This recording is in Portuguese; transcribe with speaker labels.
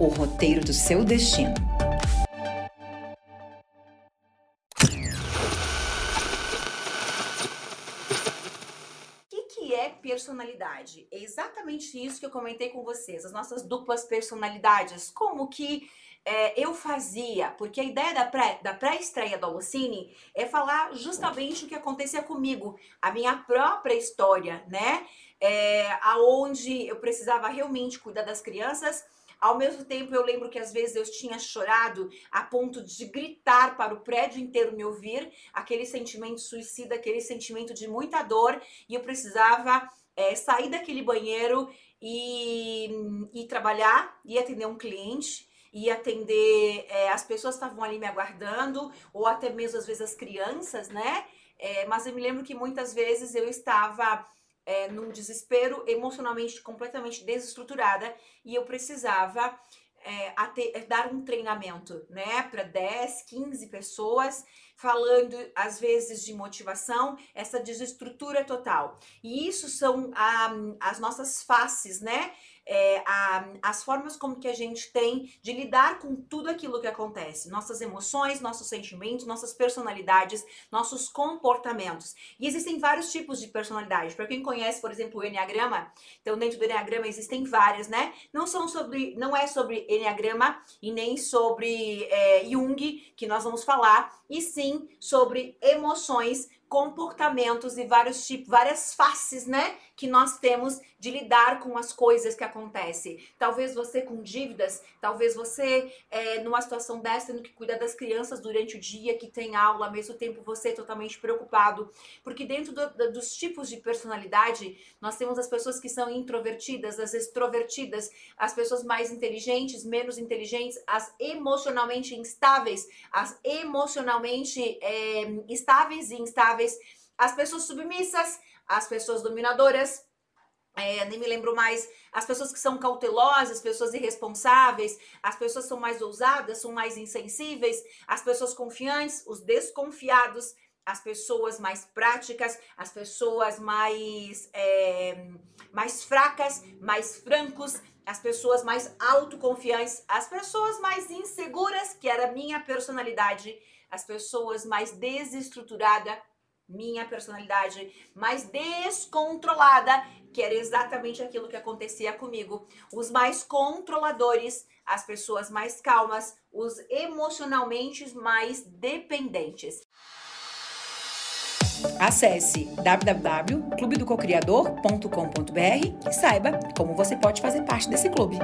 Speaker 1: o roteiro do seu destino. personalidade. É exatamente isso que eu comentei com vocês, as nossas duplas personalidades. Como que é, eu fazia, porque a ideia da, pré, da pré-estreia do Alucine é falar justamente o que acontecia comigo, a minha própria história, né? É, aonde eu precisava realmente cuidar das crianças ao mesmo tempo, eu lembro que às vezes eu tinha chorado a ponto de gritar para o prédio inteiro me ouvir, aquele sentimento suicida, aquele sentimento de muita dor, e eu precisava é, sair daquele banheiro e, e trabalhar e atender um cliente e atender é, as pessoas que estavam ali me aguardando ou até mesmo às vezes as crianças, né? É, mas eu me lembro que muitas vezes eu estava é, num desespero emocionalmente completamente desestruturada e eu precisava é, é, dar um treinamento, né, para 10, 15 pessoas, falando às vezes de motivação, essa desestrutura total. E isso são ah, as nossas faces, né? é, a, as formas como que a gente tem de lidar com tudo aquilo que acontece, nossas emoções, nossos sentimentos, nossas personalidades, nossos comportamentos. E existem vários tipos de personalidade. Para quem conhece, por exemplo, o Enneagrama, então dentro do Enneagrama existem várias, né? Não são sobre, não é sobre Enneagrama e nem sobre é, Jung que nós vamos falar, e sim sobre emoções comportamentos e vários tipos, várias faces, né, que nós temos de lidar com as coisas que acontecem. Talvez você com dívidas, talvez você é, numa situação dessa, tendo que cuidar das crianças durante o dia, que tem aula, ao mesmo tempo você é totalmente preocupado, porque dentro do, do, dos tipos de personalidade, nós temos as pessoas que são introvertidas, as extrovertidas, as pessoas mais inteligentes, menos inteligentes, as emocionalmente instáveis, as emocionalmente é, estáveis e instáveis as pessoas submissas, as pessoas dominadoras, é, nem me lembro mais, as pessoas que são cautelosas, as pessoas irresponsáveis, as pessoas são mais ousadas, são mais insensíveis, as pessoas confiantes, os desconfiados, as pessoas mais práticas, as pessoas mais, é, mais fracas, mais francos, as pessoas mais autoconfiantes, as pessoas mais inseguras, que era a minha personalidade, as pessoas mais desestruturadas, minha personalidade mais descontrolada, que era exatamente aquilo que acontecia comigo. Os mais controladores, as pessoas mais calmas, os emocionalmente mais dependentes. Acesse www.clubedococriador.com.br e saiba como você pode fazer parte desse clube.